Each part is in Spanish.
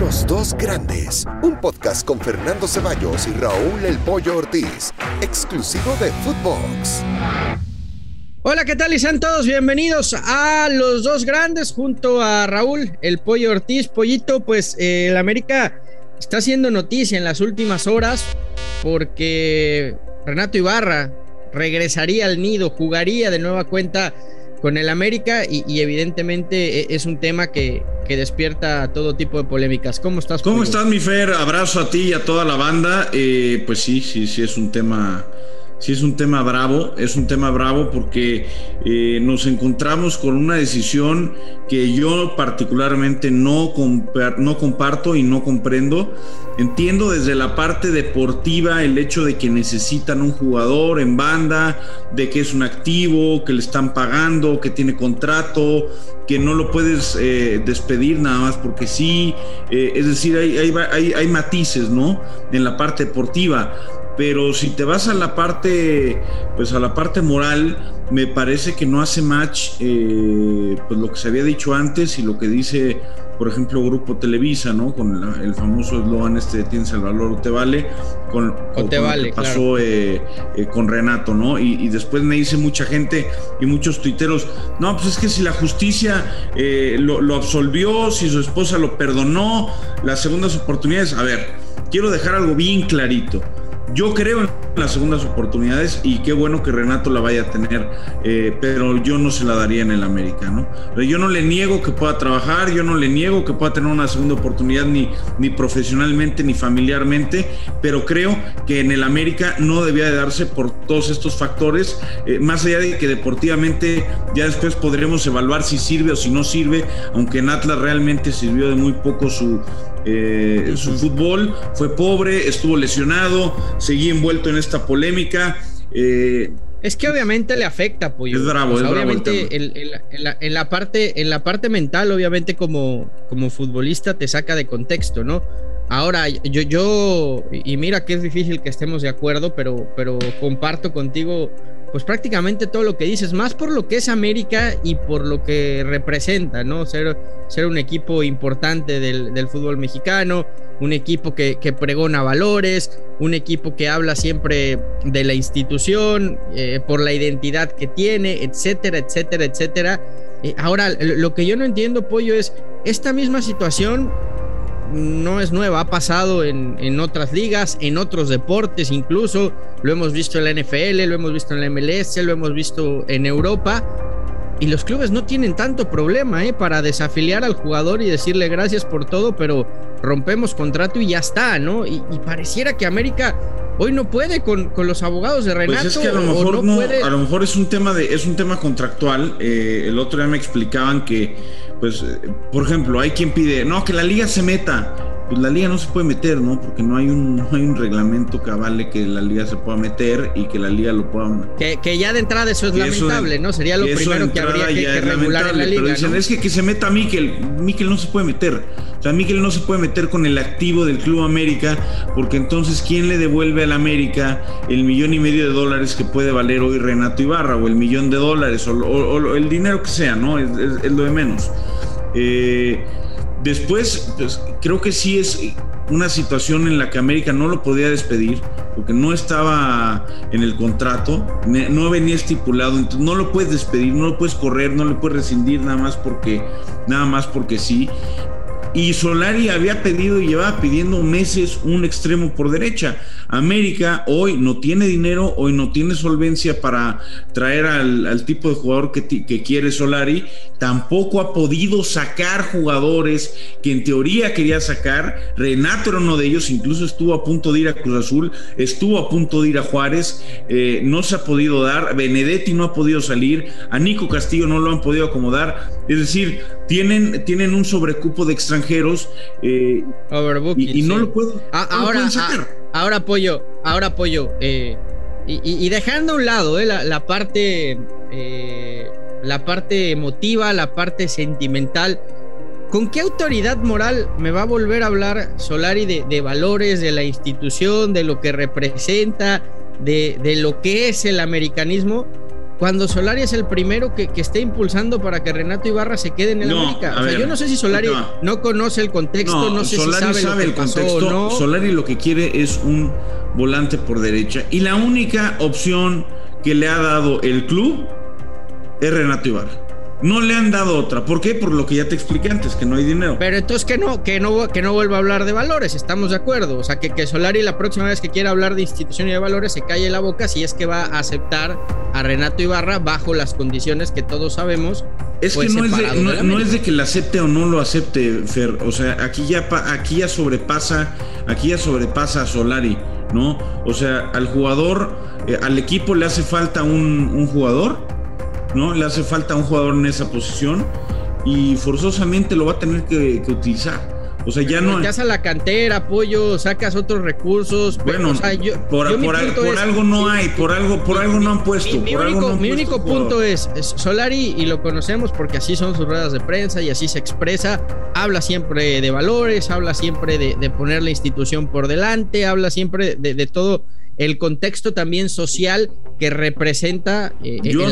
Los dos grandes, un podcast con Fernando Ceballos y Raúl El Pollo Ortiz, exclusivo de Footbox. Hola, ¿qutal? Y sean todos bienvenidos a Los Dos Grandes junto a Raúl El Pollo Ortiz. Pollito, pues eh, el América está haciendo noticia en las últimas horas porque Renato Ibarra regresaría al nido, jugaría de nueva cuenta con el América y, evidentemente e, es un tema que, que, despierta todo tipo de polémicas. ¿Cómo estás? ¿Cómo estás, mi Fer? Abrazo a ti y a toda la banda. Eh, pues sí, sí, sí, es un tema sí es un tema bravo, es un tema bravo porque eh, nos encontramos con una decisión que yo particularmente no, no comparto y no comprendo. Entiendo desde la parte deportiva el hecho de que necesitan un jugador en banda, de que es un activo, que le están pagando, que tiene contrato, que no lo puedes eh, despedir nada más porque sí. Eh, es decir, hay, hay, hay matices, ¿no? En la parte deportiva pero si te vas a la parte, pues a la parte moral, me parece que no hace match eh, pues lo que se había dicho antes y lo que dice, por ejemplo, Grupo Televisa, ¿no? Con el famoso eslogan este tienes el valor o te vale, con, te vale, lo que pasó eh, eh, con Renato, ¿no? Y, después me dice mucha gente y muchos tuiteros, no, pues es que si la justicia lo, lo absolvió, si su esposa lo perdonó, las segundas oportunidades, a ver, quiero dejar algo bien clarito yo creo en las segundas oportunidades y qué bueno que Renato la vaya a tener, eh, pero yo no se la daría en el América, ¿no? Yo no le niego que pueda trabajar, yo no le niego que pueda tener una segunda oportunidad ni, ni profesionalmente ni familiarmente, pero creo que en el América no debía de darse por todos estos factores, eh, más allá de que deportivamente ya después podremos evaluar si sirve o si no sirve, aunque en Atlas realmente sirvió de muy poco su, eh, su fútbol, fue pobre, estuvo lesionado, seguía envuelto en esta polémica. Eh, es que obviamente le afecta, pues. Es bravo, es obviamente en, la, parte, en la parte mental, obviamente como, como futbolista te saca de contexto, ¿no? Ahora, yo, yo, y mira que es difícil que estemos de acuerdo, pero, pero comparto contigo pues prácticamente todo lo que dices, más por lo que es América y por lo que representa, ¿no? Ser, ser un equipo importante del, fútbol mexicano, un equipo que, pregona valores, un equipo que habla siempre de la institución, eh, por la identidad que tiene, etcétera, etcétera, etcétera. Eh, ahora, lo que yo no entiendo, Pollo, es esta misma situación no es nueva, ha pasado en, otras ligas, en otros deportes incluso, lo hemos visto en la NFL, lo hemos visto en la MLS, lo hemos visto en Europa, y los clubes no tienen tanto problema ¿eh? para desafiliar al jugador y decirle gracias por todo, pero rompemos contrato y ya está, ¿no? Y, pareciera que América hoy no puede con, los abogados de Renato. Pues es que a lo mejor no, a lo mejor es un tema de, es un tema contractual. Eh, el otro día me explicaban que pues, eh, por ejemplo, hay quien pide, no, que la liga se meta. Pues la liga no se puede meter, ¿no? Porque no hay un, no hay un reglamento que avale que la liga se pueda meter y que la liga lo pueda. Que, que ya de entrada eso es lamentable, ¿no? Sería lo primero que habría que, regular en la liga. Pero dicen, es que que se meta Miquel. Miquel no se puede meter. O sea, Miquel no se puede meter con el activo del Club América, porque entonces, ¿quién le devuelve al América el millón y medio de dólares que puede valer hoy Renato Ibarra? O el millón de dólares, o, el dinero que sea, ¿no? es lo de menos. Eh, después, pues, creo que sí es una situación en la que América no lo podía despedir porque no estaba en el contrato, no venía estipulado, entonces no lo puedes despedir, no lo puedes correr, no lo puedes rescindir nada más porque nada más porque sí. Y Solari había pedido y llevaba pidiendo meses un extremo por derecha. América hoy no tiene dinero, hoy no tiene solvencia para traer al, tipo de jugador que, que, quiere Solari. Tampoco ha podido sacar jugadores que en teoría quería sacar. Renato era uno de ellos, incluso estuvo a punto de ir a Cruz Azul, estuvo a punto de ir a Juárez, eh, no se ha podido dar. Benedetti no ha podido salir, a Nico Castillo no lo han podido acomodar. Es decir, tienen, tienen un sobrecupo de extranjeros eh, y, no lo puedo ah, ahora, ah, ahora apoyo, ahora apoyo. Eh, y, dejando a un lado eh, la, parte, la parte emotiva, la parte sentimental. ¿Con qué autoridad moral me va a volver a hablar Solari de, valores, de la institución, de lo que representa, de lo que es el americanismo? Cuando Solari es el primero que, que esté impulsando para que Renato Ibarra se quede en el América. O sea, yo no sé si Solari no, conoce el contexto, no, sé Solari si sabe, el contexto. Solari lo que quiere es un volante por derecha y la única opción que le ha dado el club es Renato Ibarra. No le han dado otra. ¿Por qué? Por lo que ya te expliqué antes, que no hay dinero. Pero entonces que no, que no, que no vuelva a hablar de valores, estamos de acuerdo. O sea, que, que Solari la próxima vez que quiera hablar de institución y de valores se calle la boca si es que va a aceptar a Renato Ibarra bajo las condiciones que todos sabemos. Es que no es, de, no, es de que la acepte o no lo acepte, Fer. O sea, aquí ya, aquí ya sobrepasa, aquí ya sobrepasa a Solari, ¿no? O sea, al jugador, eh, al equipo le hace falta un, un jugador ¿no? Le hace falta un jugador en esa posición y forzosamente lo va a tener que, utilizar. O sea, ya no. a la cantera, apoyo, sacas otros recursos. Bueno, por, algo no hay, por algo, por algo no han puesto. Mi, único, punto es, Solari, y lo conocemos porque así son sus ruedas de prensa y así se expresa. Habla siempre de valores, habla siempre de, poner la institución por delante, habla siempre de todo el contexto también social que representa eh, yo,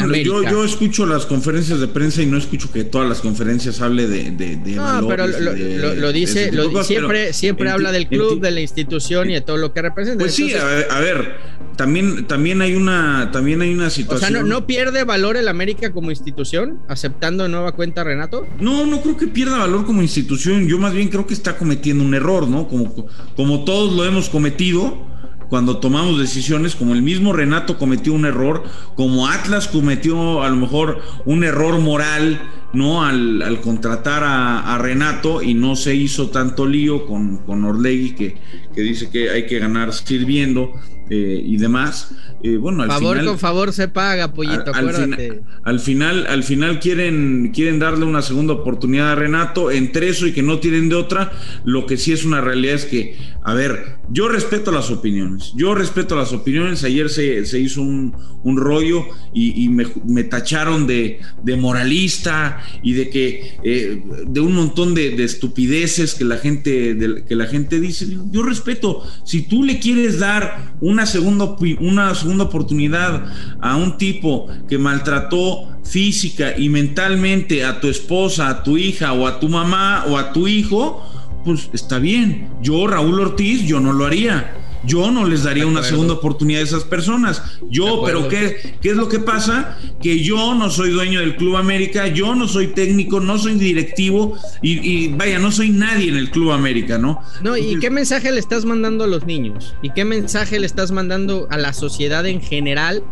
Yo, escucho las conferencias de prensa y no escucho que todas las conferencias hable de, de, no, pero lo, dice, siempre, siempre habla del club, de la institución y de todo lo que representa. Pues sí, a ver, también, también hay una, también hay una situación. O sea, ¿no, pierde valor el América como institución aceptando nueva cuenta Renato? No, no creo que pierda valor como institución. Yo más bien creo que está cometiendo un error, ¿no? Como, como todos lo hemos cometido cuando tomamos decisiones, como el mismo Renato cometió un error, como Atlas cometió a lo mejor un error moral, ¿no? Al, contratar a, Renato y no se hizo tanto lío con, con que dice que hay que ganar sirviendo. Eh, y demás. Eh, bueno, al favor final, con favor se paga, pollito, al, acuérdate. al, final, al final quieren, quieren darle una segunda oportunidad a Renato entre eso y que no tienen de otra. Lo que sí es una realidad es que, a ver, yo respeto las opiniones, yo respeto las opiniones. Ayer se, se hizo un, un, rollo y, me, tacharon de, de, moralista y de que eh, de un montón de, de, estupideces que la gente que la gente dice. Yo respeto. Si tú le quieres dar un una segunda, una segunda oportunidad a un tipo que maltrató física y mentalmente a tu esposa, a tu hija o a tu mamá o a tu hijo, pues está bien. Yo, Raúl Ortiz, yo no lo haría. Yo no les daría una segunda oportunidad a esas personas. Yo, pero ¿qué, ¿qué es lo que pasa? Que yo no soy dueño del Club América, yo no soy técnico, no soy directivo y, vaya, no soy nadie en el Club América, ¿no? No, ¿y qué mensaje le estás mandando a los niños? ¿Y qué mensaje le estás mandando a la sociedad en general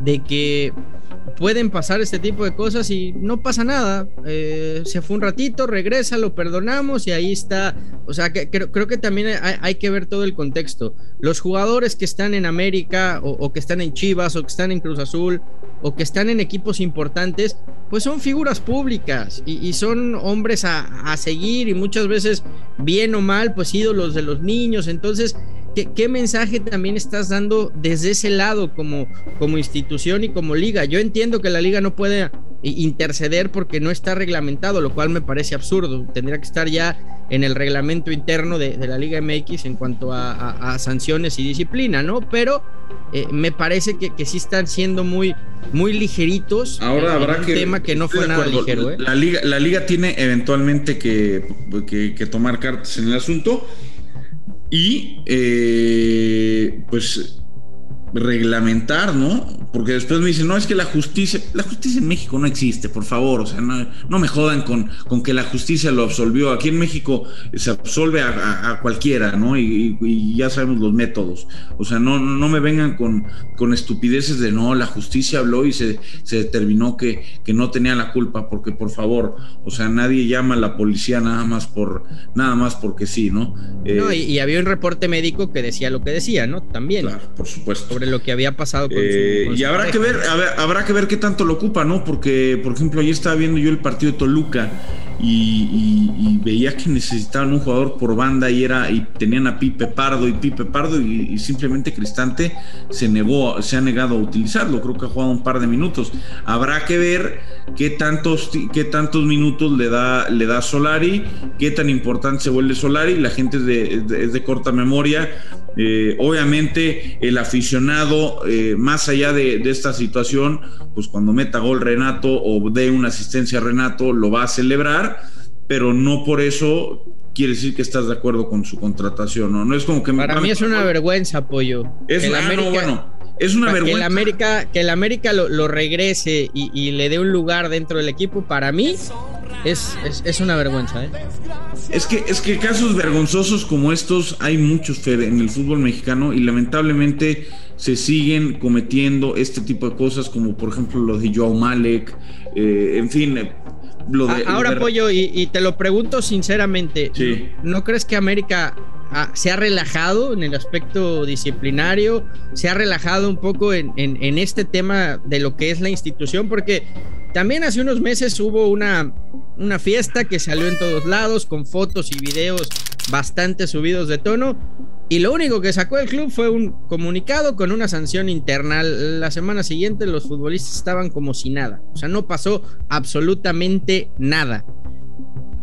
de que pueden pasar este tipo de cosas y no pasa nada. Eh, se fue un ratito, regresa, lo perdonamos y ahí está. O sea, que, creo, creo que también hay, que ver todo el contexto. Los jugadores que están en América o, que están en Chivas o que están en Cruz Azul o que están en equipos importantes, pues son figuras públicas y, son hombres a, a seguir y muchas veces, bien o mal, pues ídolos de los niños. Entonces, ¿Qué, mensaje también estás dando desde ese lado como, como institución y como liga? Yo entiendo que la liga no puede interceder porque no está reglamentado, lo cual me parece absurdo. Tendría que estar ya en el reglamento interno de, la Liga MX en cuanto a, sanciones y disciplina, ¿no? Pero eh, me parece que, que, sí están siendo muy, muy ligeritos. Ahora habrá un que. tema que no fue nada ligero. ¿eh? La, liga, la liga tiene eventualmente que, que, que tomar cartas en el asunto y eh, pues reglamentar, ¿no? Porque después me dicen, no, es que la justicia, la justicia en México no existe, por favor, o sea, no, me jodan con, con, que la justicia lo absolvió. Aquí en México se absolve a, cualquiera, ¿no? Y, ya sabemos los métodos. O sea, no, no me vengan con, con estupideces de, no, la justicia habló y se, se determinó que, que no tenía la culpa, porque por favor, o sea, nadie llama a la policía nada más por, nada más porque sí, ¿no? no, y, y había un reporte médico que decía lo que decía, ¿no? También. Claro, por supuesto sobre lo que había pasado con, eh, y habrá que ver habrá que ver qué tanto lo ocupa no porque por ejemplo ayer estaba viendo yo el partido de Toluca y, veía que necesitaban un jugador por banda y era y tenían a Pipe Pardo y Pipe Pardo y, simplemente Cristante se negó se ha negado a utilizarlo. Creo que ha jugado un par de minutos. Habrá que ver qué tantos qué tantos minutos le da le da Solari qué tan importante se vuelve Solari. La gente es de, es de corta memoria Eh, obviamente el aficionado, eh, más allá de, esta situación, pues cuando meta gol Renato o dé una asistencia a Renato, lo va a celebrar, pero no por eso quiere decir que estás de acuerdo con su contratación, ¿no? No es como que... Para mí es una vergüenza, apoyo. Es, el ah, bueno, es una vergüenza. Que el América, que el América lo, regrese y, le dé un lugar dentro del equipo, para mí es, es, una vergüenza. ¿eh? Es, que, es que casos vergonzosos como estos hay muchos, en el fútbol mexicano y lamentablemente se siguen cometiendo este tipo de cosas, como por ejemplo lo de Joao Malek, eh, en fin. Lo de, Ahora, Pollo, y, y, te lo pregunto sinceramente, ¿no crees que América se ha relajado en el aspecto disciplinario, se ha relajado un poco en, este tema de lo que es la institución, porque también hace unos meses hubo una, una fiesta que salió en todos lados con fotos y videos bastante subidos de tono. Y lo único que sacó el club fue un comunicado con una sanción interna. La semana siguiente los futbolistas estaban como si nada. O sea, no pasó absolutamente nada.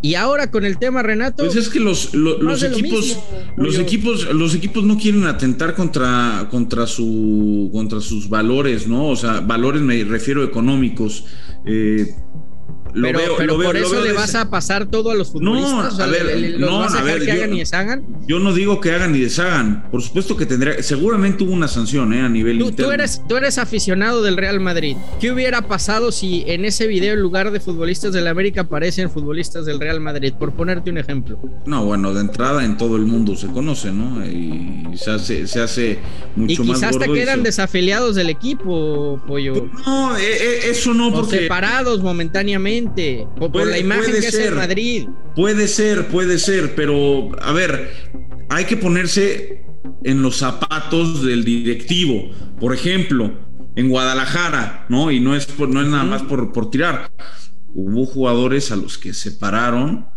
Y ahora con el tema Renato. Pues es que los, los equipos, los equipos, los equipos no quieren atentar contra, contra su contra sus valores, ¿no? O sea, valores me refiero económicos. Eh, pero, pero por eso le vas a pasar todo a los futbolistas. No, a ver, no, vas a, ver, que hagan y deshagan. Yo no digo que hagan y deshagan. Por supuesto que tendría. Seguramente hubo una sanción, ¿eh? A nivel tú, Tú eres, tú eres aficionado del Real Madrid. ¿Qué hubiera pasado si en ese video, en lugar de futbolistas del América, aparecen futbolistas del Real Madrid? Por ponerte un ejemplo. No, bueno, de entrada en todo el mundo se conoce, ¿no? Y se hace, se hace mucho más. Y quizás te quedan desafiliados del equipo, pollo. No, eh, eh, eso no, porque. separados momentáneamente por, la imagen que es el Madrid. Puede ser, puede ser, pero a ver, hay que ponerse en los zapatos del directivo. Por ejemplo, en Guadalajara, ¿no? Y no es, no es nada más por, por tirar. Hubo jugadores a los que separaron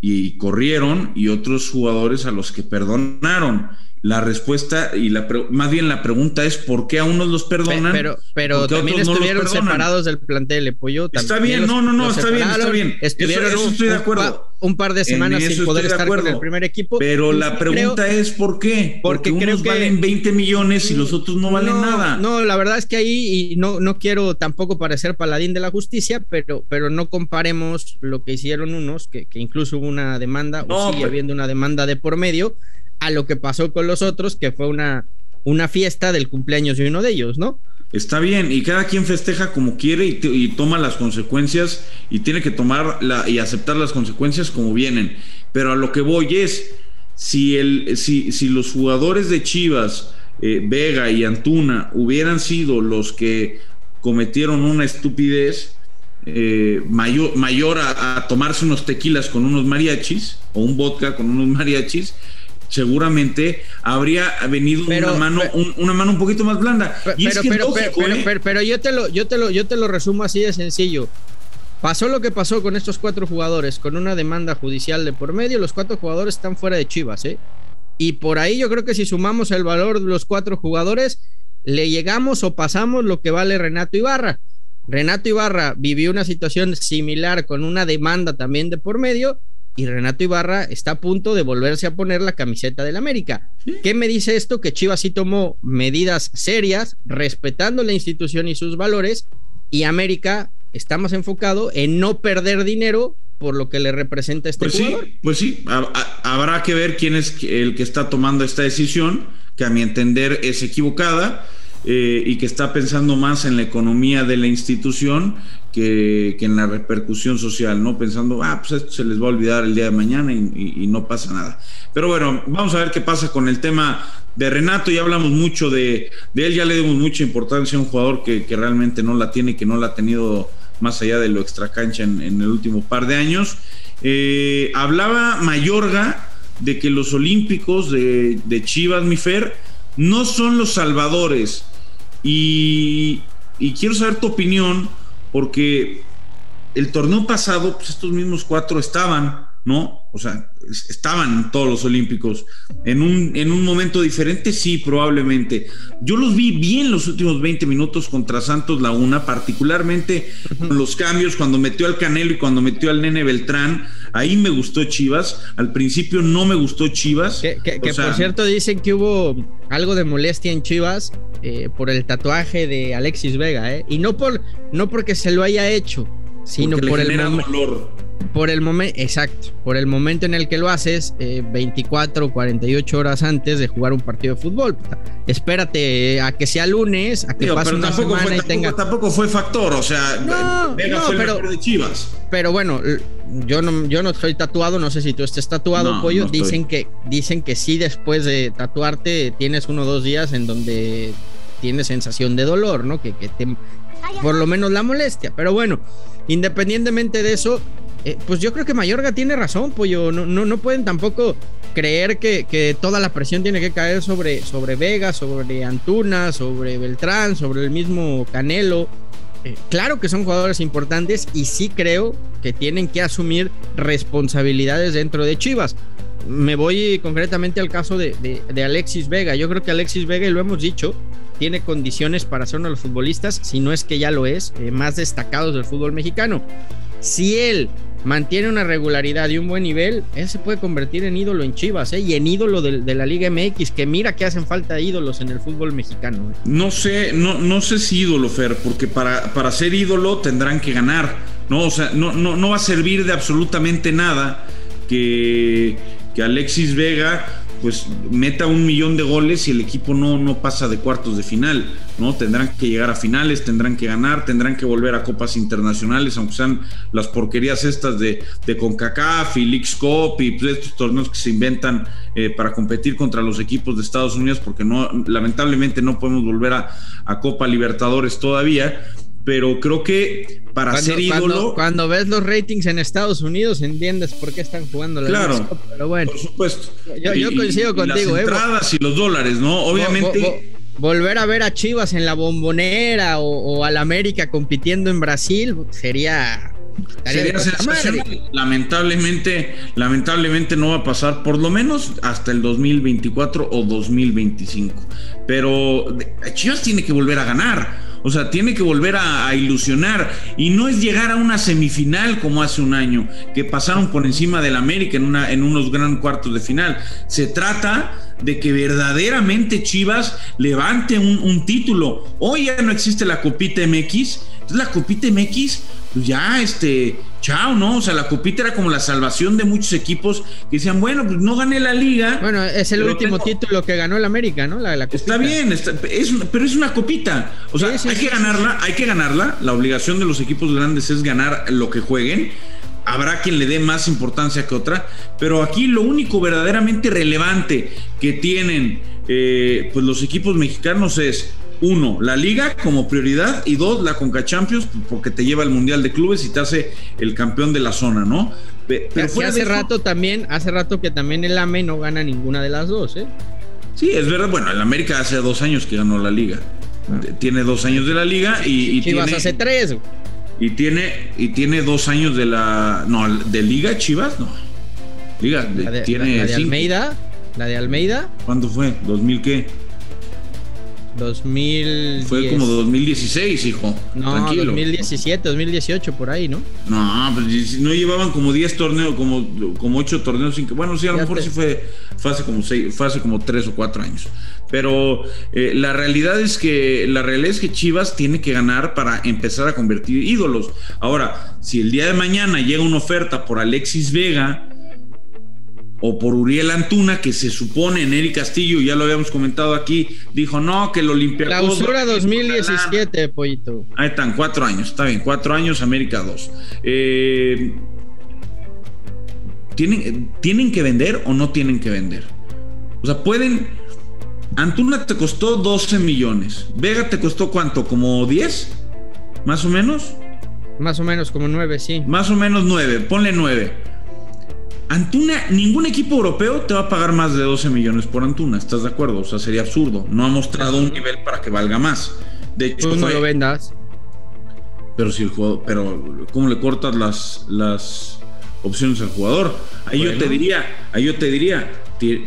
y corrieron y otros jugadores a los que perdonaron. La respuesta y la más bien la pregunta es por qué a unos los perdonan. Pero, pero también estuvieron separados del plantel, Pollo. Está bien, no, no, no, está bien, está bien. Estuvieron eso, estoy de acuerdo. Un, par de semanas sin poder estar con el primer equipo. Pero la pregunta es por qué. Porque, porque unos valen 20 millones y los otros no valen nada. No, la verdad es que ahí, y no, no quiero tampoco parecer paladín de la justicia, pero, pero no comparemos lo que hicieron unos, que, que incluso hubo una demanda, o sigue habiendo una demanda de por medio a lo que pasó con los otros, que fue una, una fiesta del cumpleaños de uno de ellos, ¿no? Está bien, y cada quien festeja como quiere y, toma las consecuencias y tiene que tomar la, y aceptar las consecuencias como vienen. Pero a lo que voy es, si, el, si, si los jugadores de Chivas, eh, Vega y Antuna, hubieran sido los que cometieron una estupidez, eh, mayor, mayor a, tomarse unos tequilas con unos mariachis o un vodka con unos mariachis, seguramente habría venido una mano un, una mano un poquito más blanda. pero, yo te lo yo te lo yo te lo resumo así de sencillo. Pasó lo que pasó con estos cuatro jugadores, con una demanda judicial de por medio, los cuatro jugadores están fuera de Chivas, ¿eh? Y por ahí yo creo que si sumamos el valor de los cuatro jugadores, le llegamos o pasamos lo que vale Renato Ibarra. Renato Ibarra vivió una situación similar con una demanda también de por medio y Renato Ibarra está a punto de volverse a poner la camiseta del América. ¿Qué me dice esto? Que Chivas sí tomó medidas serias, respetando la institución y sus valores, y América está más enfocado en no perder dinero por lo que le representa este pues jugador. Sí, pues sí, habrá que ver quién es el que está tomando esta decisión, que a mi entender es equivocada. Eh, y que está pensando más en la economía de la institución que, en la repercusión social, ¿no? Pensando, ah, pues esto se les va a olvidar el día de mañana y, no pasa nada. Pero bueno, vamos a ver qué pasa con el tema de Renato. Ya hablamos mucho de, él, ya le dimos mucha importancia a un jugador que, realmente no la tiene, que no la ha tenido más allá de lo extracancha en, en el último par de años. Eh, hablaba Mayorga de que los olímpicos de, de Chivas, Mifer, no son los salvadores. Y, y quiero saber tu opinión porque el torneo pasado, pues estos mismos cuatro estaban, ¿no? O sea, estaban todos los olímpicos. En un, en un momento diferente, sí, probablemente. Yo los vi bien los últimos 20 minutos contra Santos Laguna, particularmente con los cambios, cuando metió al Canelo y cuando metió al Nene Beltrán. Ahí me gustó Chivas. Al principio no me gustó Chivas. Que, por cierto dicen que hubo algo de molestia en Chivas eh, por el tatuaje de Alexis Vega, ¿eh? Y no, por, no porque se lo haya hecho, sino por el dolor por el momento, exacto, por el momento en el que lo haces, 24 o 48 horas antes de jugar un partido de fútbol. Espérate eh, a que sea lunes, a que pase una semana fue, y tenga. Tampoco fue factor, o sea, no, Vega fue pero, de Chivas. Pero bueno, yo no, yo no estoy tatuado, no sé si tú estés tatuado, pollo. dicen que, dicen que sí, después de tatuarte, tienes uno o dos días en donde tienes sensación de dolor, ¿no? Que, que te, por lo menos la molestia. Pero bueno, independientemente de eso, eh, pues yo creo que Mayorga tiene razón, pollo. No, no, no pueden tampoco creer que, toda la presión tiene que caer sobre, sobre Vega, sobre Antuna, sobre Beltrán, sobre el mismo Canelo. Eh, claro que son jugadores importantes y sí creo que tienen que asumir responsabilidades dentro de Chivas. Me voy concretamente al caso de, Alexis Vega. Yo creo que Alexis Vega, y lo hemos dicho, tiene condiciones para ser uno de los futbolistas, si no es que ya lo es, eh, más destacados del fútbol mexicano. Si él mantiene una regularidad y un buen nivel, él se puede convertir en ídolo en Chivas ¿eh? y en ídolo de, la Liga MX, que mira que hacen falta ídolos en el fútbol mexicano. ¿eh? No sé, no, no sé si ídolo, Fer, porque para, para ser ídolo tendrán que ganar, ¿no? O sea, no, no, no va a servir de absolutamente nada que, que Alexis Vega pues meta un millón de goles y el equipo no, no pasa de cuartos de final, ¿no? Tendrán que llegar a finales, tendrán que ganar, tendrán que volver a copas internacionales, aunque sean las porquerías estas de, de CONCACAF y Leagues y pues, estos torneos que se inventan eh, para competir contra los equipos de Estados Unidos, porque no, lamentablemente no podemos volver a, a Copa Libertadores todavía pero creo que para ser ídolo. Cuando, ves los ratings en Estados Unidos, entiendes por qué están jugando la Claro, pero bueno. Por supuesto. Yo, coincido contigo, las ¿eh? entradas y los dólares, ¿no? Obviamente. volver a ver a Chivas en la bombonera o, al América compitiendo en Brasil sería. Sería sensacional. Lamentablemente, lamentablemente no va a pasar por lo menos hasta el 2024 o 2025. Pero Chivas tiene que volver a ganar. O sea, tiene que volver a, ilusionar y no es llegar a una semifinal como hace un año, que pasaron por encima del América en, una, en unos gran cuartos de final. Se trata de que verdaderamente Chivas levante un, un título. Hoy ya no existe la Copita MX, entonces la Copita MX pues ya, este, chao, ¿no? O sea, la copita era como la salvación de muchos equipos que decían, bueno, pues no gané la liga. Bueno, es el último título que ganó el América, ¿no? La, está bien, pero es una copita. O sea, hay que ganarla, hay que ganarla. La obligación de los equipos grandes es ganar lo que jueguen. Habrá quien le dé más importancia que otra, pero aquí lo único verdaderamente relevante que tienen eh, pues los equipos mexicanos es uno, la liga como prioridad y dos, la Conca Champions porque te lleva al Mundial de Clubes y te hace el campeón de la zona, ¿no? Pero hace rato también, hace rato que también el AME no gana ninguna de las dos, ¿eh? Sí, es verdad. Bueno, el América hace dos años que ganó la liga. Ah. Tiene dos años de la liga y, y Chivas hace tres. Y tiene, y tiene dos años de la. No, de Liga Chivas, no. Liga, tiene. La, de Almeida. La de Almeida. ¿Cuándo fue? ¿2000 qué? 2000. Fue como 2016, hijo. No, Tranquilo. 2017, 2018, por ahí, ¿no? No, pues no llevaban como 10 torneos, como, como 8 torneos. Sin que, bueno, sí, a lo mejor sí fue, fue, hace como 6, fue hace como 3 o 4 años. Pero eh, la realidad es que la realidad es que Chivas tiene que ganar para empezar a convertir ídolos. Ahora, si el día de mañana llega una oferta por Alexis Vega, o por Uriel Antuna, que se supone en Eric Castillo, ya lo habíamos comentado aquí, dijo no, que el Olympiacos. Clausura 2017, Pollito. Ahí están, cuatro años, está bien, cuatro años, América 2. Eh, ¿tienen, ¿Tienen que vender o no tienen que vender? O sea, pueden. Antuna te costó 12 millones. Vega te costó cuánto? ¿Como 10? ¿Más o menos? Más o menos, como 9, sí. Más o menos 9, ponle 9 Antuna, ningún equipo europeo te va a pagar más de 12 millones por Antuna, ¿estás de acuerdo? O sea, sería absurdo. No ha mostrado un nivel para que valga más. De hecho, no lo vendas. Pero si el juego, pero ¿cómo le cortas las las opciones al jugador. Ahí yo te diría, ahí yo te diría,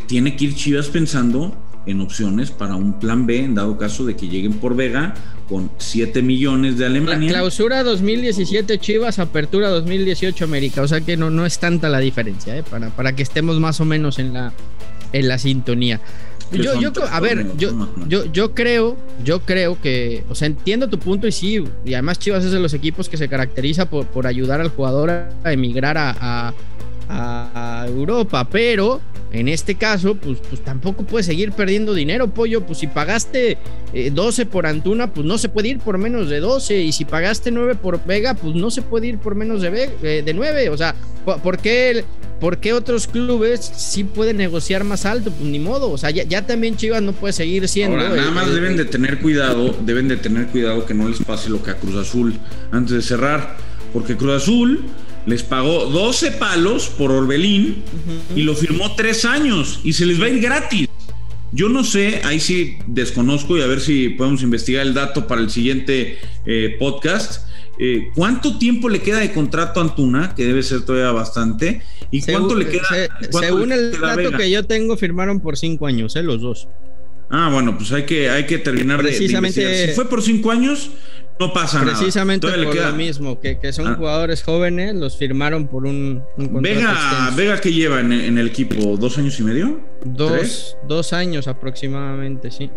tiene que ir Chivas pensando en opciones para un plan B en dado caso de que lleguen por Vega con 7 millones de Alemania. La clausura 2017 Chivas, apertura 2018 América, o sea que no, no es tanta la diferencia, ¿eh? para, para que estemos más o menos en la, en la sintonía. Yo, yo, a ver, yo, yo, yo creo, yo creo que, o sea, entiendo tu punto y sí, y además Chivas es de los equipos que se caracteriza por, por ayudar al jugador a emigrar a, a Europa, pero en este caso, pues, pues tampoco puedes seguir perdiendo dinero, pollo. Pues si pagaste 12 eh, por Antuna, pues no se puede ir por menos de 12. Y si pagaste 9 por Vega, pues no se puede ir por menos de, eh, de 9. O sea, ¿por qué, ¿por qué, otros clubes sí pueden negociar más alto? Pues ni modo. O sea, ya, también Chivas no puede seguir siendo. nada más deben de tener cuidado, deben de tener cuidado que no les pase lo que a Cruz Azul antes de cerrar. Porque Cruz Azul les pagó 12 palos por Orbelín y lo firmó tres años y se les va a ir gratis. Yo no sé, ahí sí desconozco y a ver si podemos investigar el dato para el siguiente eh, podcast. Eh, ¿Cuánto tiempo le queda de contrato a Antuna? Que debe ser todavía bastante. ¿Y cuánto le queda? según el dato que yo tengo, firmaron por cinco años, ¿eh? los dos. Ah, bueno, pues hay que, hay que terminar Precisamente, de, Si fue por cinco años, no pasa nada. Precisamente por lo mismo, que, son ah. jugadores jóvenes, los firmaron por un, un Vega, Vega, ¿qué lleva en, el equipo? ¿Dos años y medio? Dos, dos años aproximadamente, sí.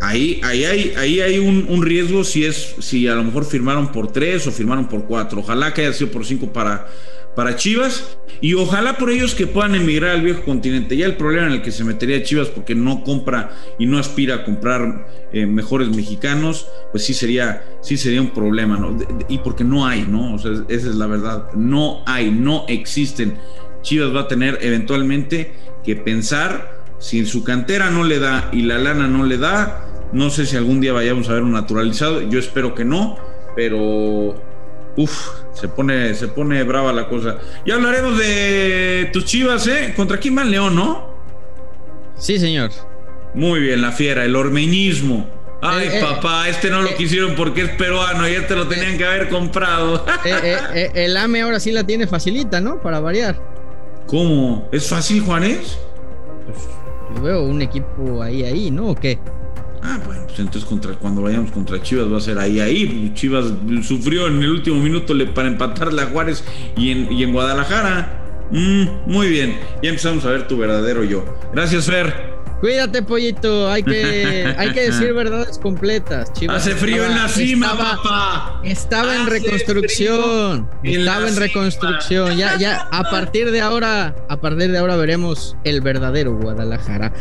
Ahí, ahí hay, ahí hay un, un, riesgo si es, si a lo mejor firmaron por tres o firmaron por cuatro. Ojalá que haya sido por cinco para, para Chivas y ojalá por ellos que puedan emigrar al viejo continente. Ya el problema en el que se metería Chivas porque no compra y no aspira a comprar eh, mejores mexicanos, pues sí sería, sí sería un problema, ¿no? y porque no hay, ¿no? O sea, esa es la verdad. No hay, no existen. Chivas va a tener eventualmente que pensar si en su cantera no le da y la lana no le da. No sé si algún día vayamos a ver un naturalizado. Yo espero que no, pero Uf, se pone, se pone brava la cosa. Ya hablaremos de tus chivas, ¿eh? ¿Contra quién el León, no? Sí, señor. Muy bien, la fiera, el ormeñismo. Ay, eh, eh, papá, este no lo eh, quisieron porque es peruano y este lo tenían que haber comprado. el AME ahora sí la tiene facilita, ¿no? Para variar. ¿Cómo? ¿Es fácil, Juanes? Pues yo veo un equipo ahí, ahí, ¿no? ¿O qué? Ah, bueno, pues entonces contra, cuando vayamos contra Chivas va a ser ahí, ahí. Chivas sufrió en el último minuto para empatarle a Juárez y en, y en Guadalajara. Mm, muy bien, ya empezamos a ver tu verdadero yo. Gracias, Fer. Cuídate, pollito. Hay que, hay que decir verdades completas. Chivas Hace frío en la cima, papá. Estaba en reconstrucción. estaba en reconstrucción. Ya, ya, a partir de ahora, a partir de ahora veremos el verdadero Guadalajara.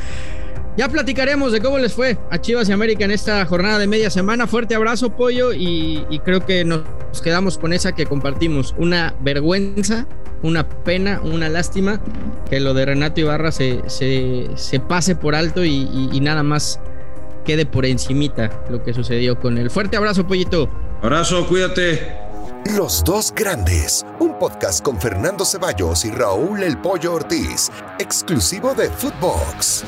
Ya platicaremos de cómo les fue a Chivas y América en esta jornada de media semana. Fuerte abrazo, Pollo, y, creo que nos quedamos con esa que compartimos. Una vergüenza, una pena, una lástima que lo de Renato Ibarra se, se, pase por alto y, y, nada más quede por encimita lo que sucedió con él. Fuerte abrazo, Pollito. Abrazo, cuídate. Los dos grandes, un podcast con Fernando Ceballos y Raúl El Pollo Ortiz, exclusivo de Footbox.